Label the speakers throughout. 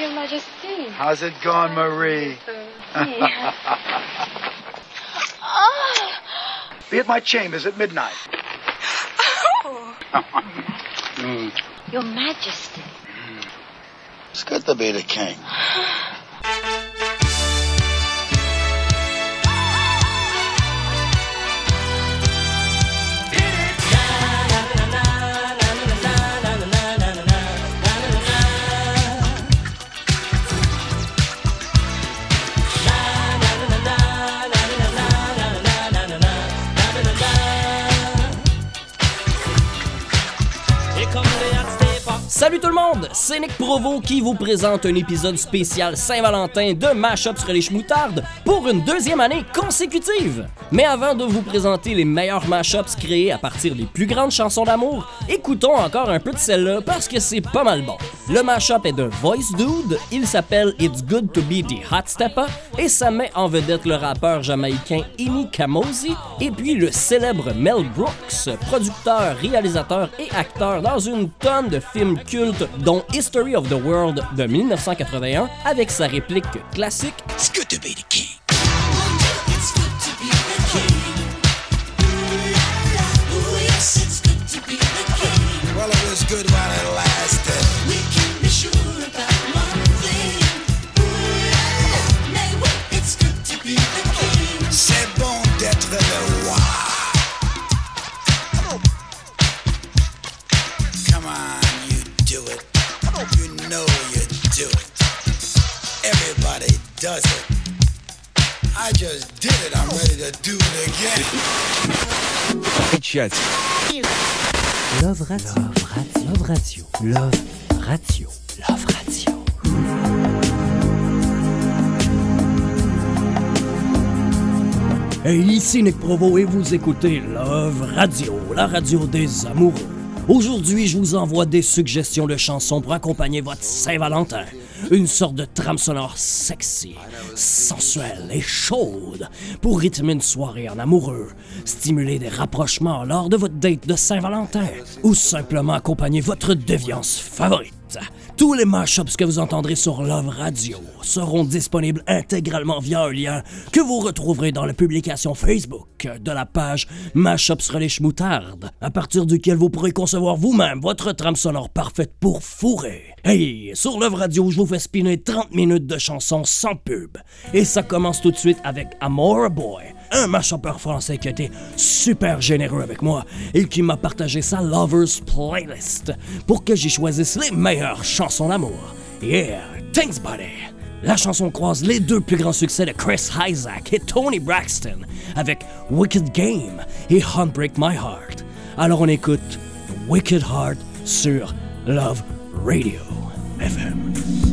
Speaker 1: Your Majesty.
Speaker 2: How's it going, Marie? Ah. Be at my chambers at midnight.
Speaker 1: Oh. Your Majesty.
Speaker 2: It's good to be the king.
Speaker 3: Salut tout le monde, c'est Nick Provo qui vous présente un épisode spécial Saint-Valentin de Mashup sur les Schmoutardes pour une deuxième année consécutive. Mais avant de vous présenter les meilleurs mashups créés à partir des plus grandes chansons d'amour, écoutons encore un peu de celle-là parce que c'est pas mal bon. Le mashup est de Voice Dude, il s'appelle It's Good to Be the Hot Stepper et ça met en vedette le rappeur jamaïcain Amy Kamosi et puis le célèbre Mel Brooks, producteur, réalisateur et acteur dans une tonne de films dont History of the World de 1981 avec sa réplique classique
Speaker 2: It's good to be the king.
Speaker 4: Does it. I just did it. I'm ready to do it again.
Speaker 5: Love Radio. Love Radio. Love Radio. Love Radio.
Speaker 3: Hey, ici Nick Provo et vous écoutez Love Radio, la radio des amoureux. Aujourd'hui, je vous envoie des suggestions de chansons pour accompagner votre Saint-Valentin. Une sorte de trame sonore sexy, sensuelle et chaude pour rythmer une soirée en amoureux, stimuler des rapprochements lors de votre date de Saint-Valentin ou simplement accompagner votre déviance favorite. Tous les mashups que vous entendrez sur Love Radio seront disponibles intégralement via un lien que vous retrouverez dans la publication Facebook de la page Mashups sur les Schmoutardes, à partir duquel vous pourrez concevoir vous-même votre trame sonore parfaite pour fourrer. Hey, sur Love Radio, je vous fais spinner 30 minutes de chansons sans pub. Et ça commence tout de suite avec Amore Boy, un mashupper français qui a été super généreux avec moi et qui m'a partagé sa Lovers Playlist pour que j'y choisisse les meilleures chansons d'amour. Yeah, thanks buddy! La chanson croise les deux plus grands succès de Chris Isaac et Tony Braxton avec Wicked Game et Heartbreak My Heart. Alors on écoute Wicked Heart sur Love Radio FM.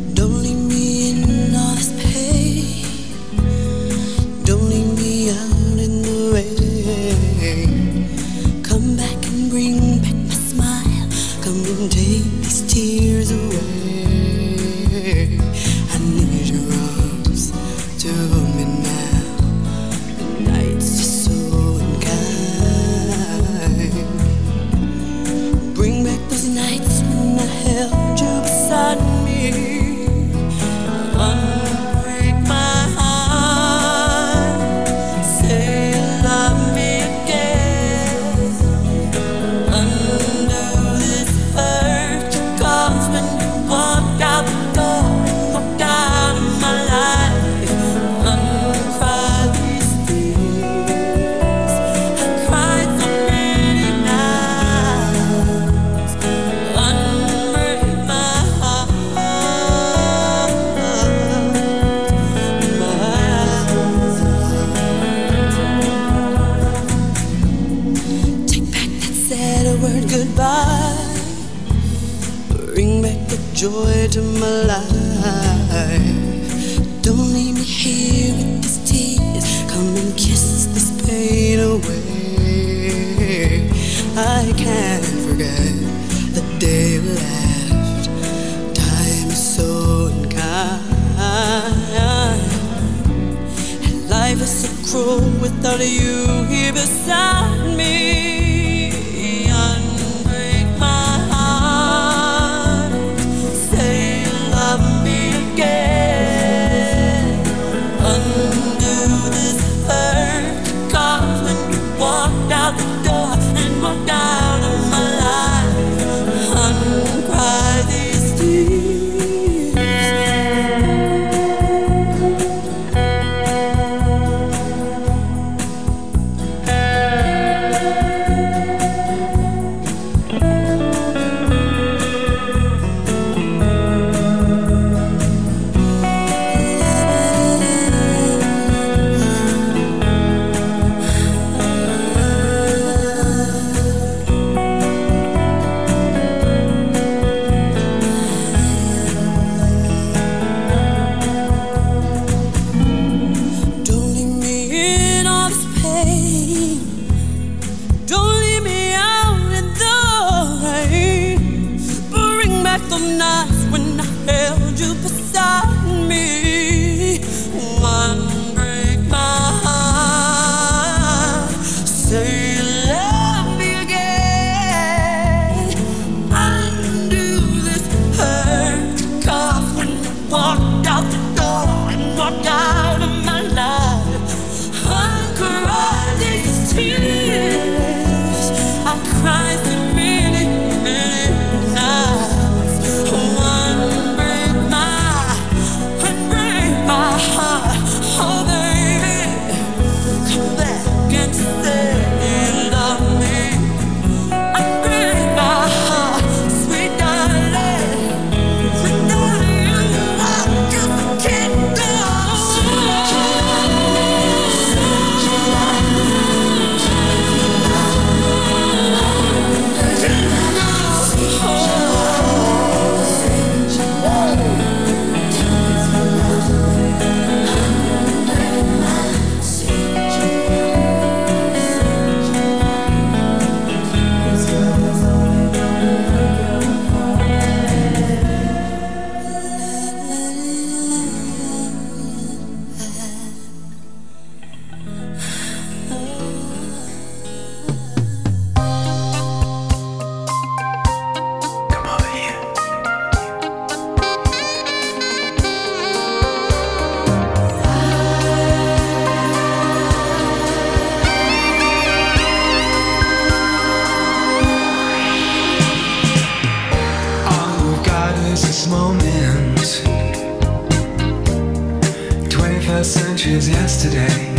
Speaker 6: as
Speaker 7: yesterday.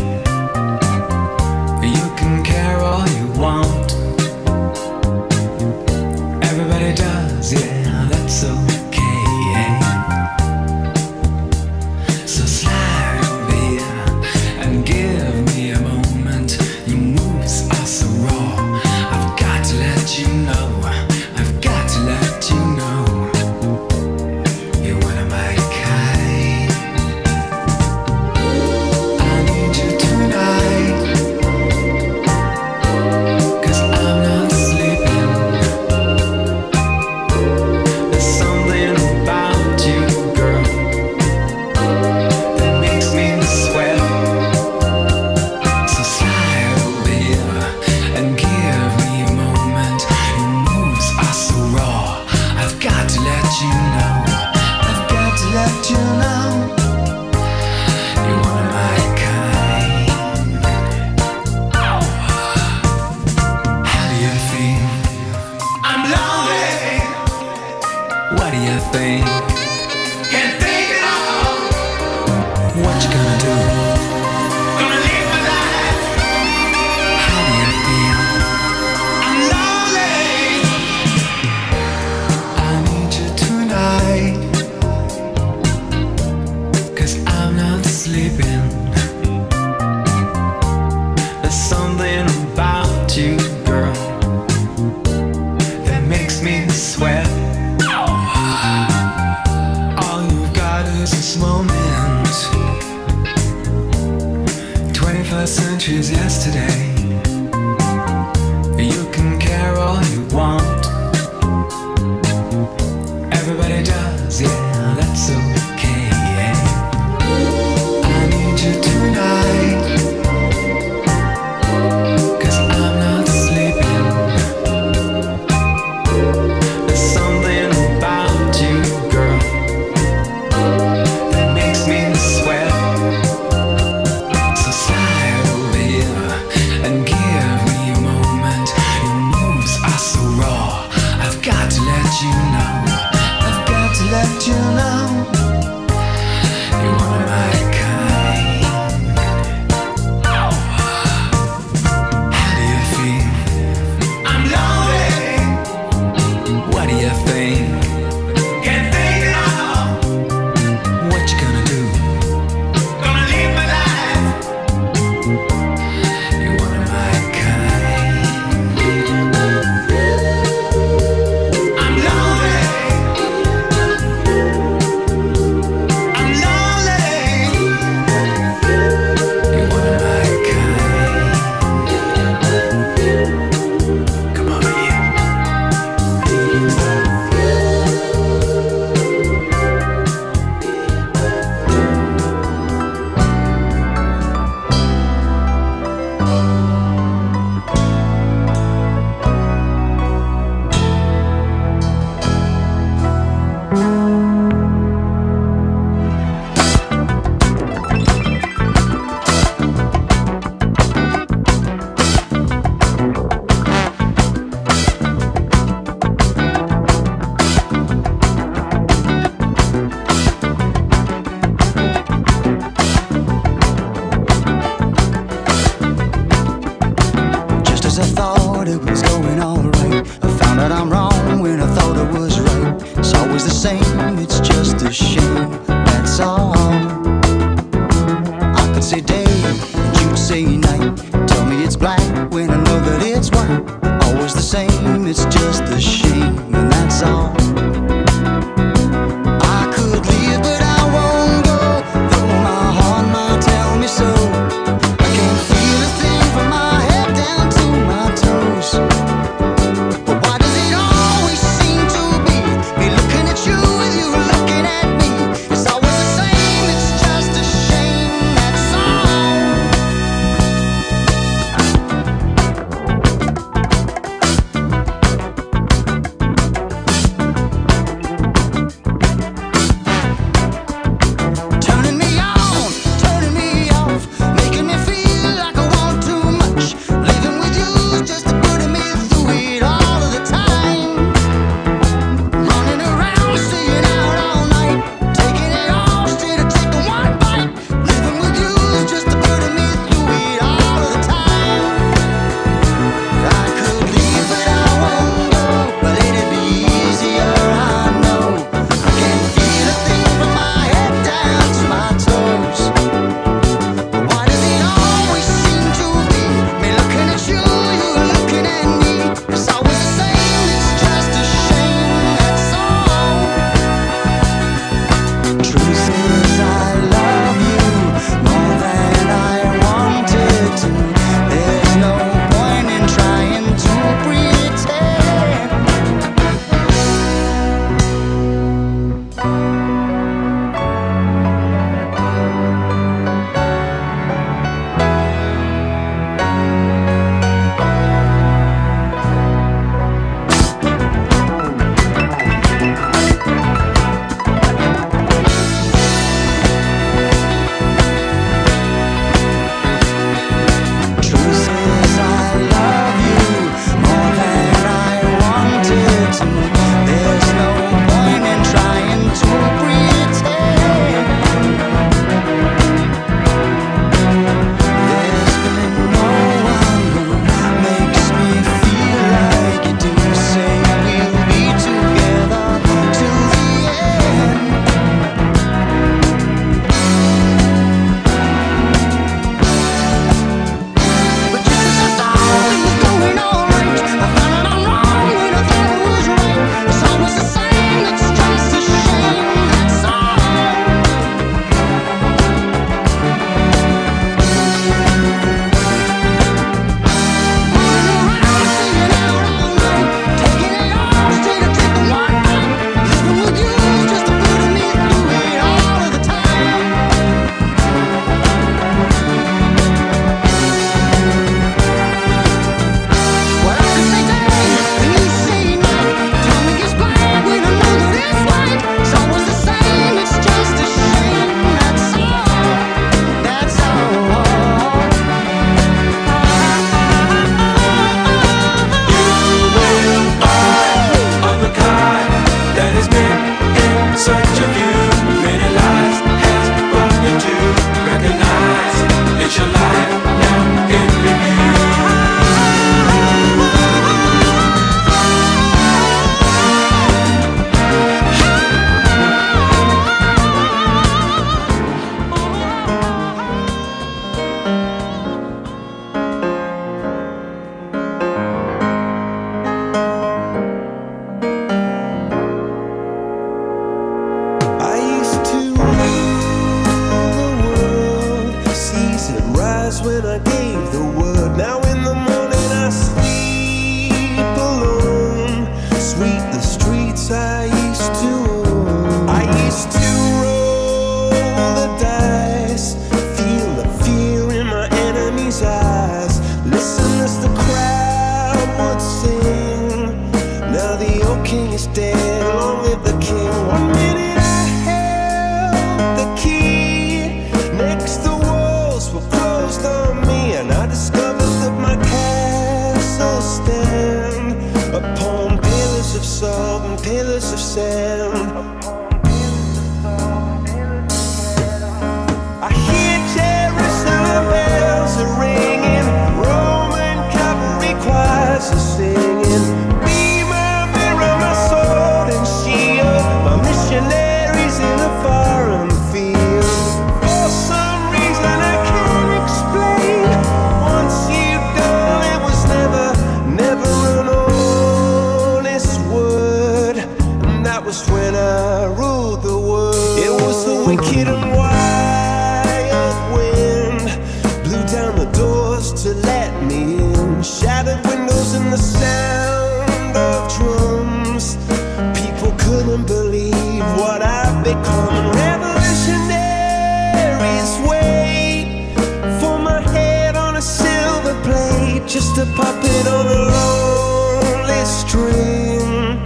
Speaker 7: Kicking wild wind blew down the doors to let me in. Shattered windows and the sound of drums. People couldn't believe what I've become. For my head on a silver plate, just a puppet on a lonely string.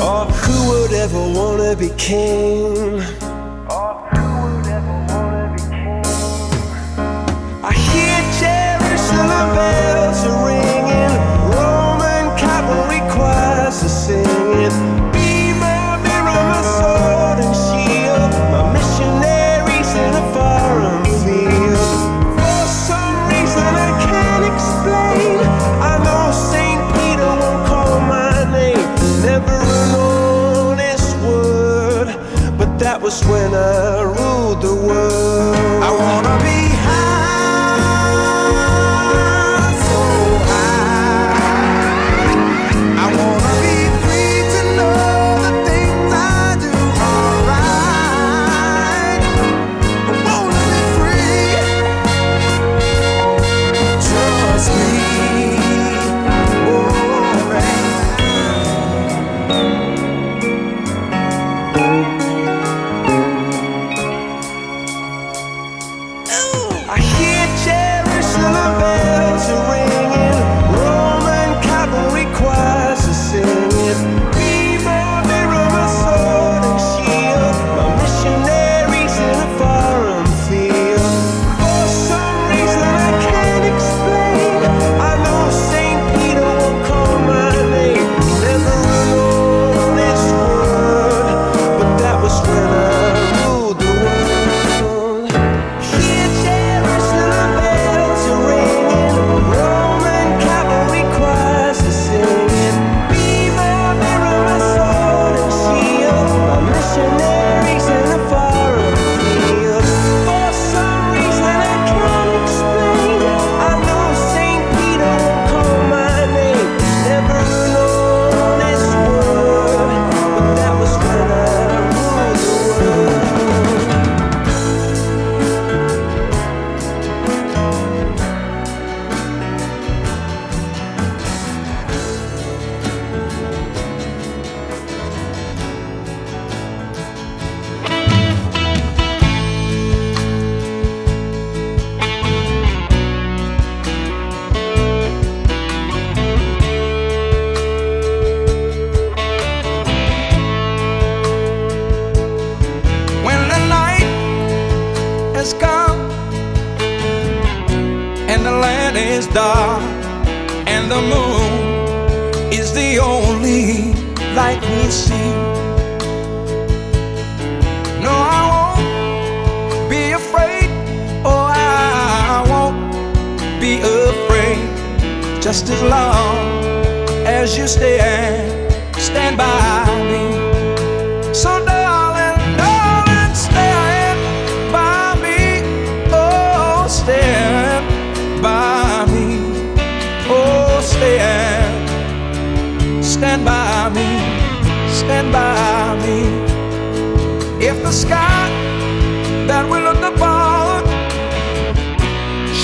Speaker 7: Or who would ever wanna be king?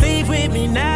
Speaker 8: Leave with me now.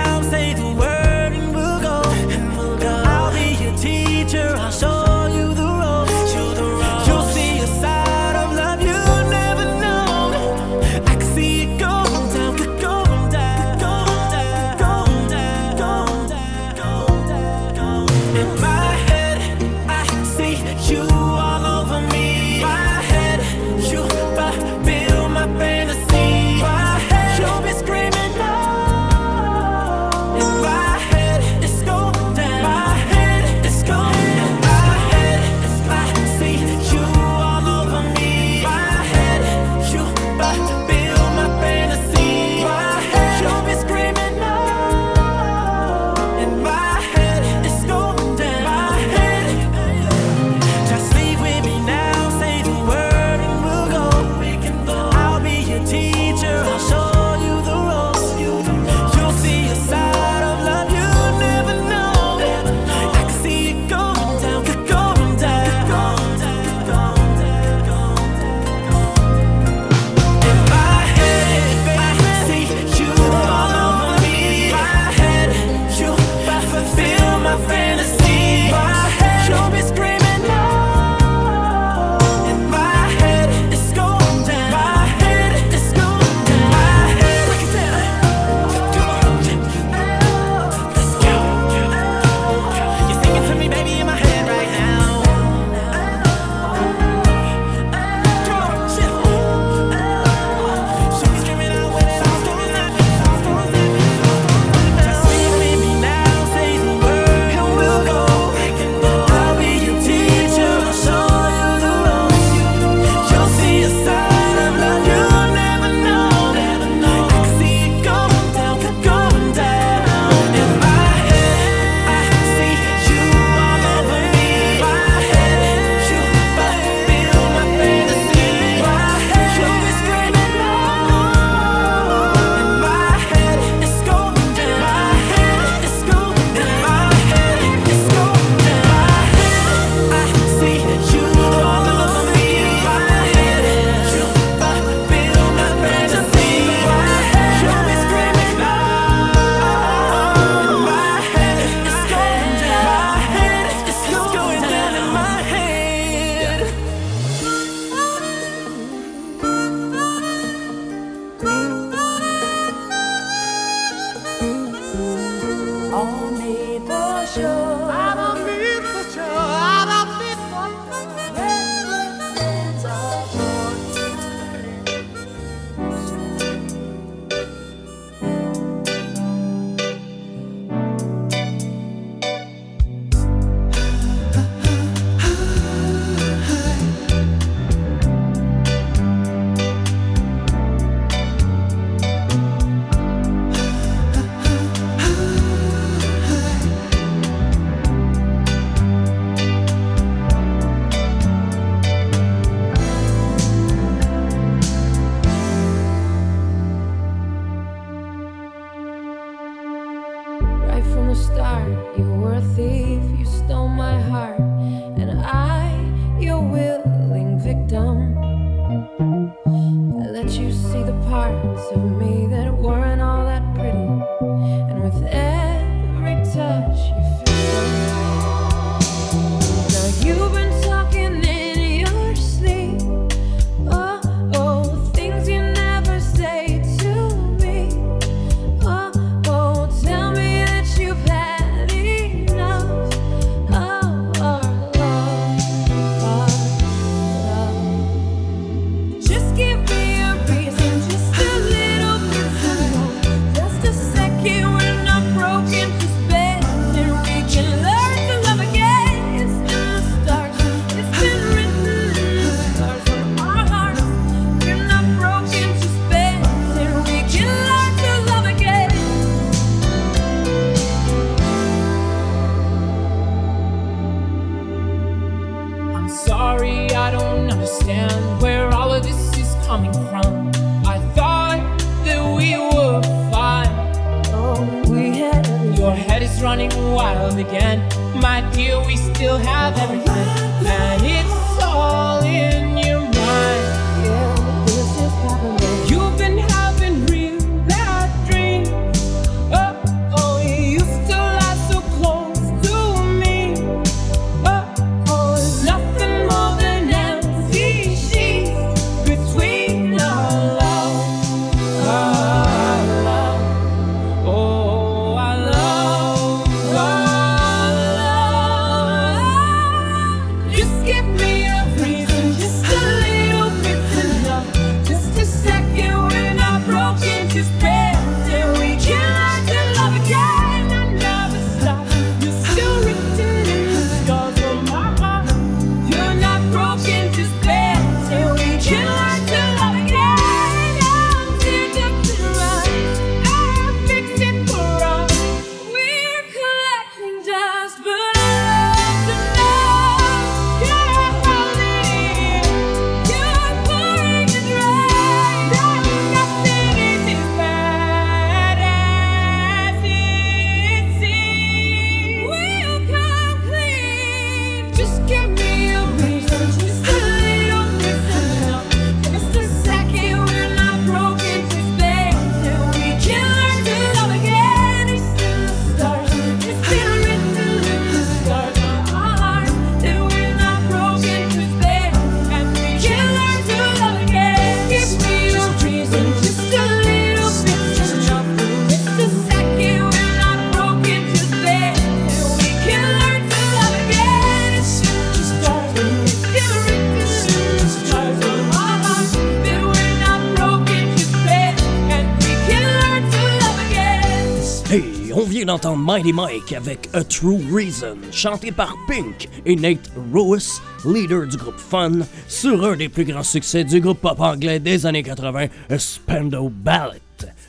Speaker 9: Mighty Mike avec A True Reason, chanté par Pink et Nate Rowes, leader du groupe Fun, sur un des plus grands succès du groupe pop anglais des années 80, A Spando Ballet.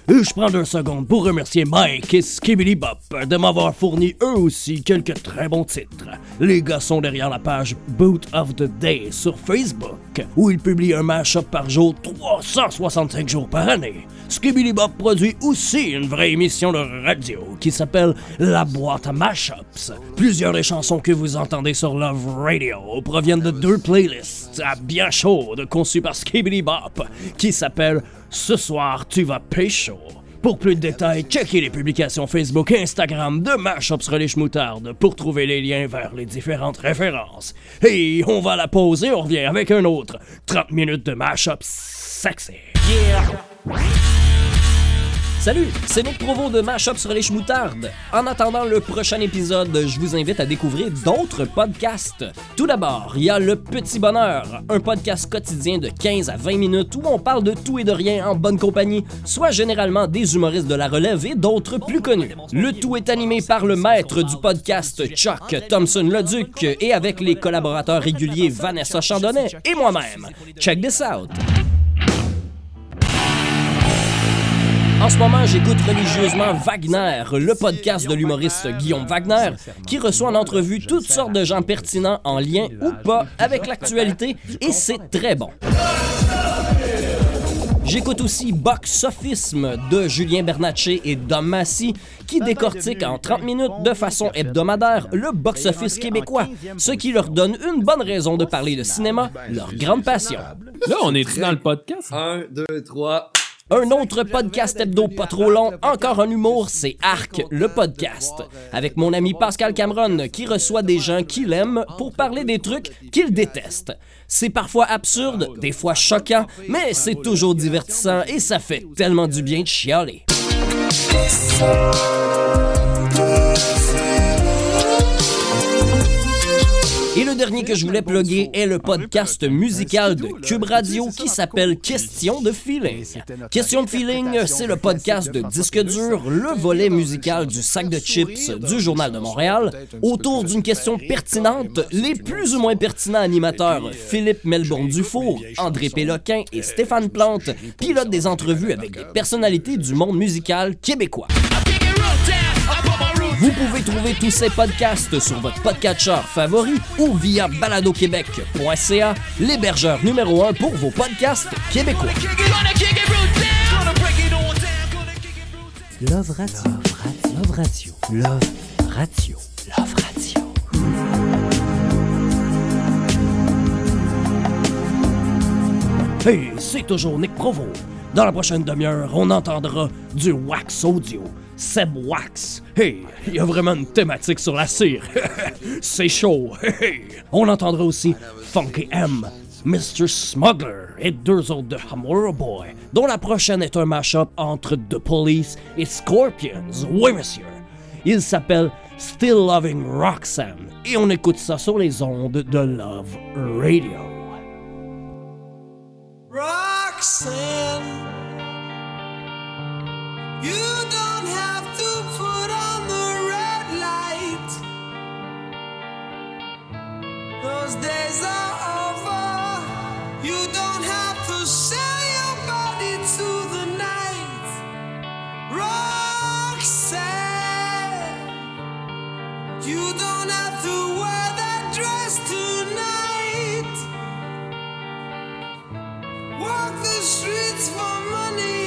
Speaker 9: Et je prends deux secondes pour remercier Mike et Skibidi Bop de m'avoir fourni eux aussi quelques très bons titres. Les gars sont derrière la page Boot of the Day sur Facebook, où ils publient un mashup par jour 365 jours par année. Skibidi Bop produit aussi une vraie émission de radio qui s'appelle La boîte à mashups. Plusieurs des chansons que vous entendez sur Love Radio proviennent de deux playlists à bien chaudes conçues par Skibidi Bop qui s'appellent Ce soir tu vas pécho. Pour plus de détails, checkez les publications Facebook et Instagram de Mashups Relish Moutarde pour trouver les liens vers les différentes références. Et on va la pause et on revient avec un autre 30 minutes de Mashups sexy.
Speaker 3: Salut, c'est Nick Provo de Mashup sur les Moutarde. En attendant le prochain épisode, je vous invite à découvrir d'autres podcasts. Tout d'abord, il y a Le Petit Bonheur, un podcast quotidien de 15 à 20 minutes où on parle de tout et de rien en bonne compagnie, soit généralement des humoristes de la relève et d'autres plus connus. Le tout est animé par le maître du podcast Chuck Thompson Leduc et avec les collaborateurs réguliers Vanessa Chandonnet et moi-même. Check this out! En ce moment, j'écoute religieusement Wagner, le podcast de l'humoriste Guillaume Wagner, qui reçoit en entrevue toutes sortes de gens pertinents en lien ou pas avec l'actualité, et c'est très bon. J'écoute aussi Box Sophisme de Julien Bernatchez et Dom Massy qui décortiquent en 30 minutes de façon hebdomadaire le box-office québécois, ce qui leur donne une bonne raison de parler de cinéma, leur grande passion.
Speaker 10: Là, on est dans le podcast?
Speaker 11: Un, deux, trois.
Speaker 3: Un autre podcast hebdo pas trop long, encore un humour, c'est Arc, le podcast. Avec mon ami Pascal Cameron, qui reçoit des gens qu'il aime pour parler des trucs qu'il déteste. C'est parfois absurde, des fois choquant, mais c'est toujours divertissant et ça fait tellement du bien de chialer. Le dernier que je voulais plugger est le podcast musical de Cube Radio qui s'appelle Question de feeling. Question de feeling, c'est le podcast de disque dur, le volet musical du sac de chips du Journal de Montréal, autour d'une question pertinente. Les plus ou moins pertinents animateurs Philippe Melbourne Dufour, André Péloquin et Stéphane Plante pilotent des entrevues avec des personnalités du monde musical québécois. Vous pouvez trouver tous ces podcasts sur votre podcatcher favori ou via baladoquebec.ca, l'hébergeur numéro un pour vos podcasts québécois.
Speaker 12: Love Radio. Love Radio. Love Radio. Love Radio.
Speaker 9: Hey, c'est toujours Nick Provo. Dans la prochaine demi-heure, on entendra du wax audio. Seb Wax. Hey, il y a vraiment une thématique sur la cire. c'est chaud. Hey. On entendra aussi Funky M, Mr. Smuggler et deux autres de Hamura Boy, dont la prochaine est un mashup entre The Police et Scorpions. Oui, monsieur. Il s'appelle Still Loving Roxanne et on écoute ça sur les ondes de Love Radio.
Speaker 7: Roxanne, Walk the streets for money.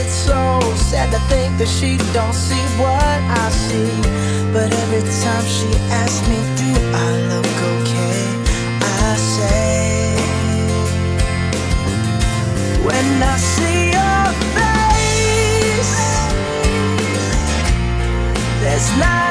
Speaker 7: it's
Speaker 8: so, sad to think that she don't see what I see. But every time she asks me, do I look okay? I say, when I see your face, there's not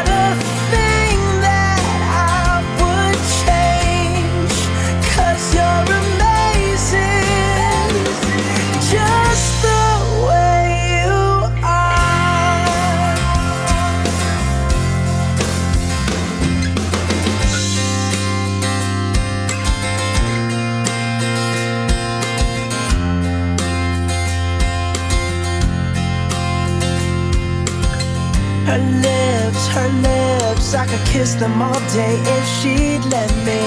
Speaker 8: her lips, I could kiss them all day if she'd let me.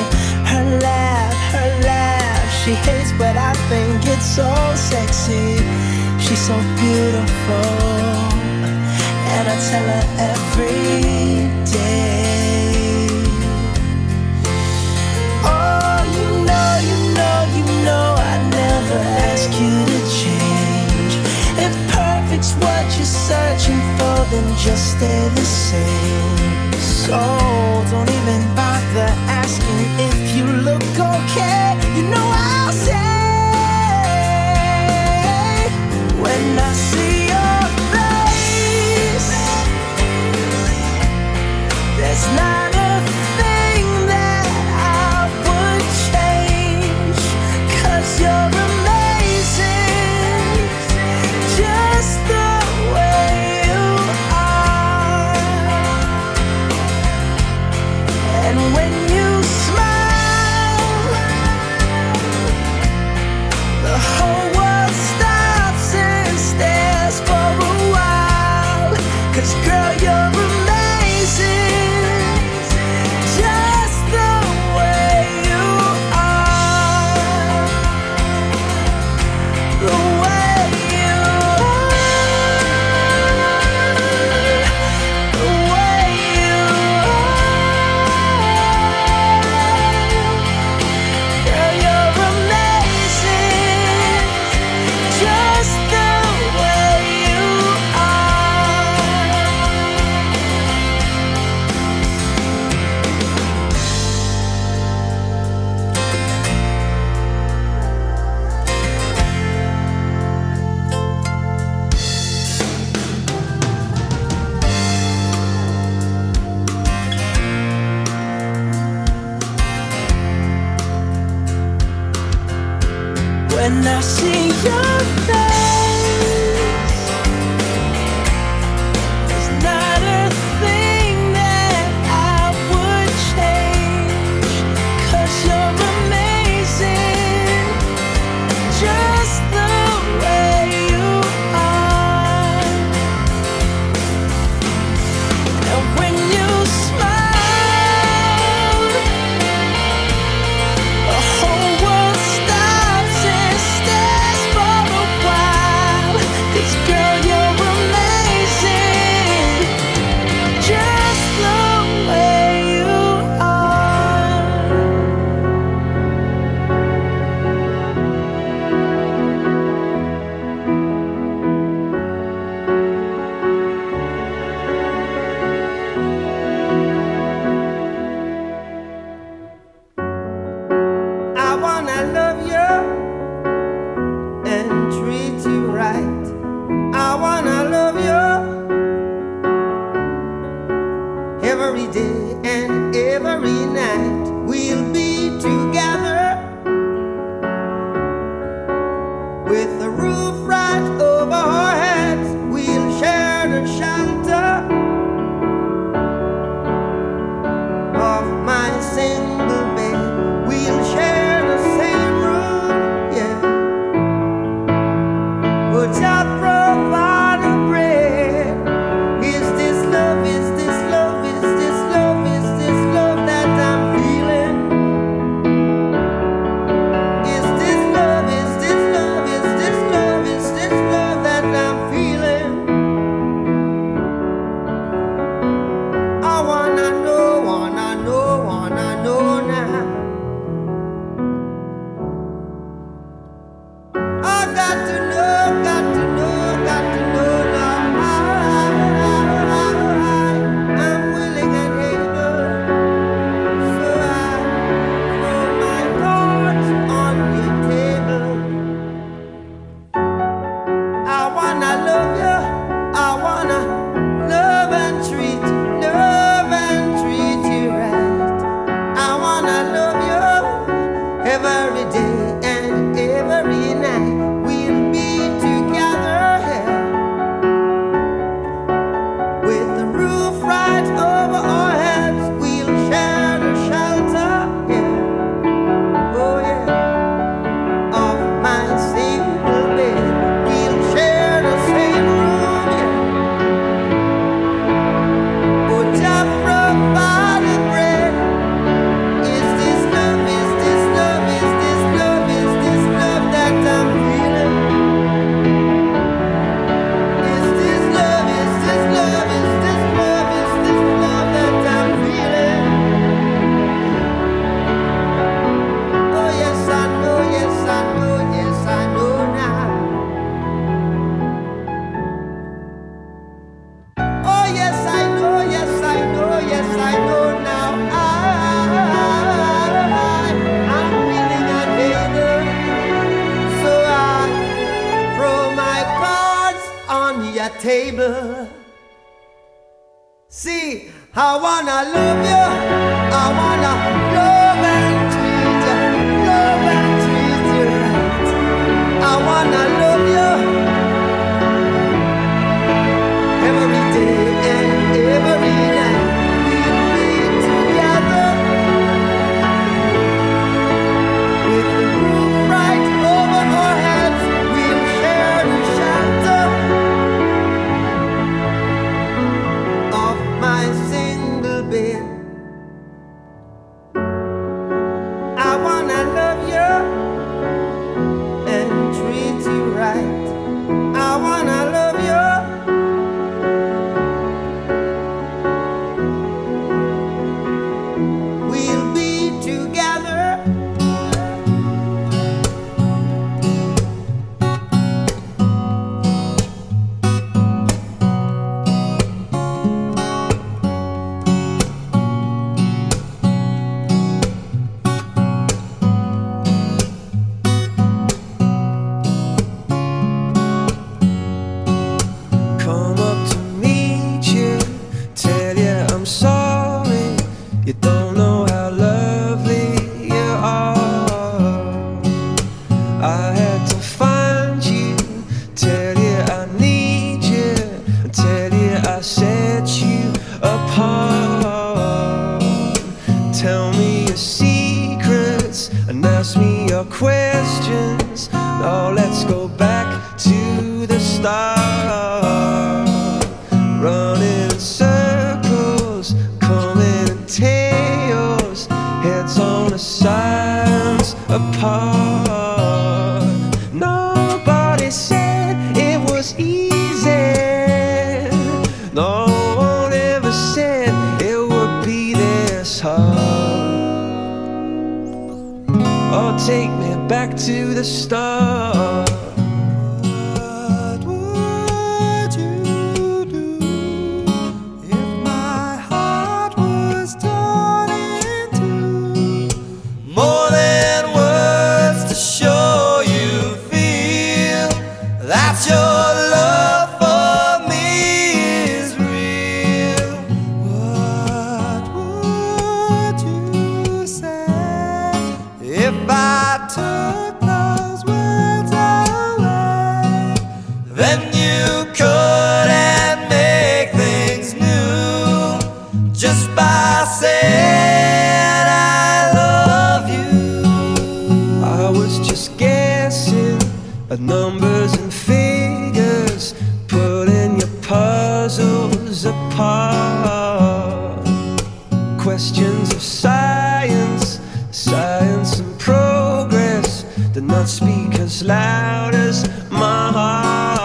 Speaker 8: Her laugh, her laugh, she hates, but I think it's so sexy. She's so beautiful, and I tell her every day. Searching for, then just stay the same. So don't even bother asking if you look okay. You know I'll say when I
Speaker 7: numbers and figures pulling your puzzles apart. Questions of science, science and progress do not speak as loud as my heart.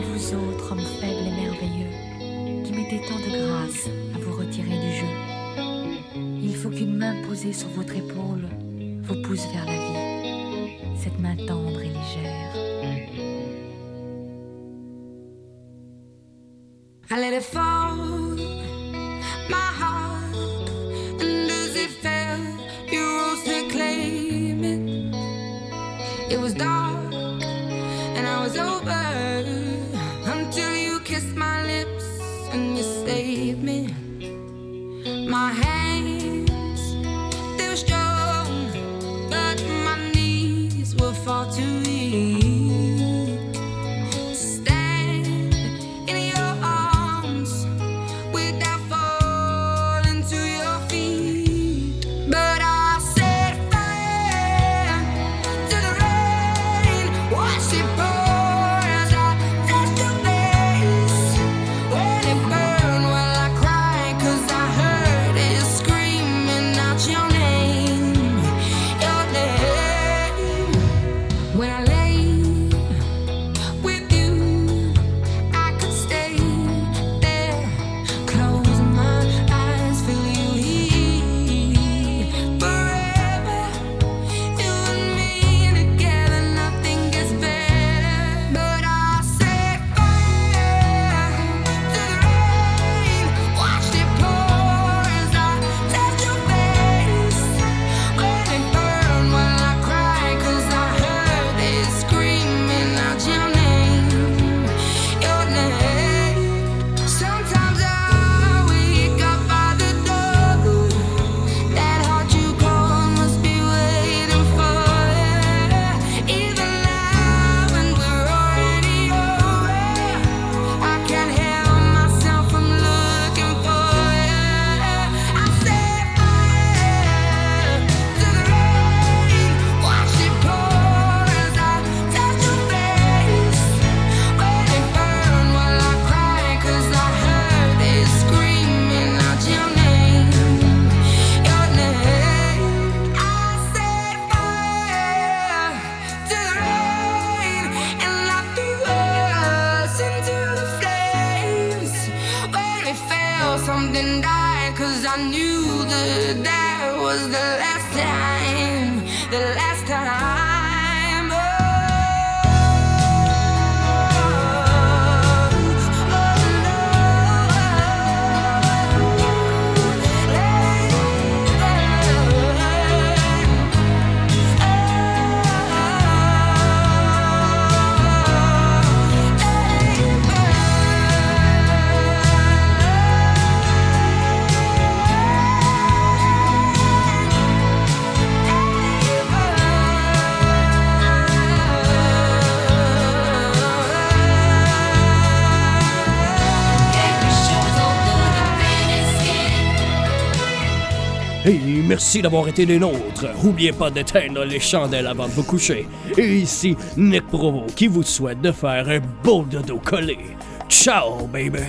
Speaker 13: vous autres, hommes faibles et merveilleux, qui mettez tant de grâce à vous retirer du jeu. Il faut qu'une main posée sur votre épaule vous pousse vers la vie, cette main tendre et légère.
Speaker 3: Merci d'avoir été des nôtres. N'oubliez pas d'éteindre les chandelles avant de vous coucher. Et ici, Nick Provo qui vous souhaite de faire un beau dodo collé. Ciao, baby!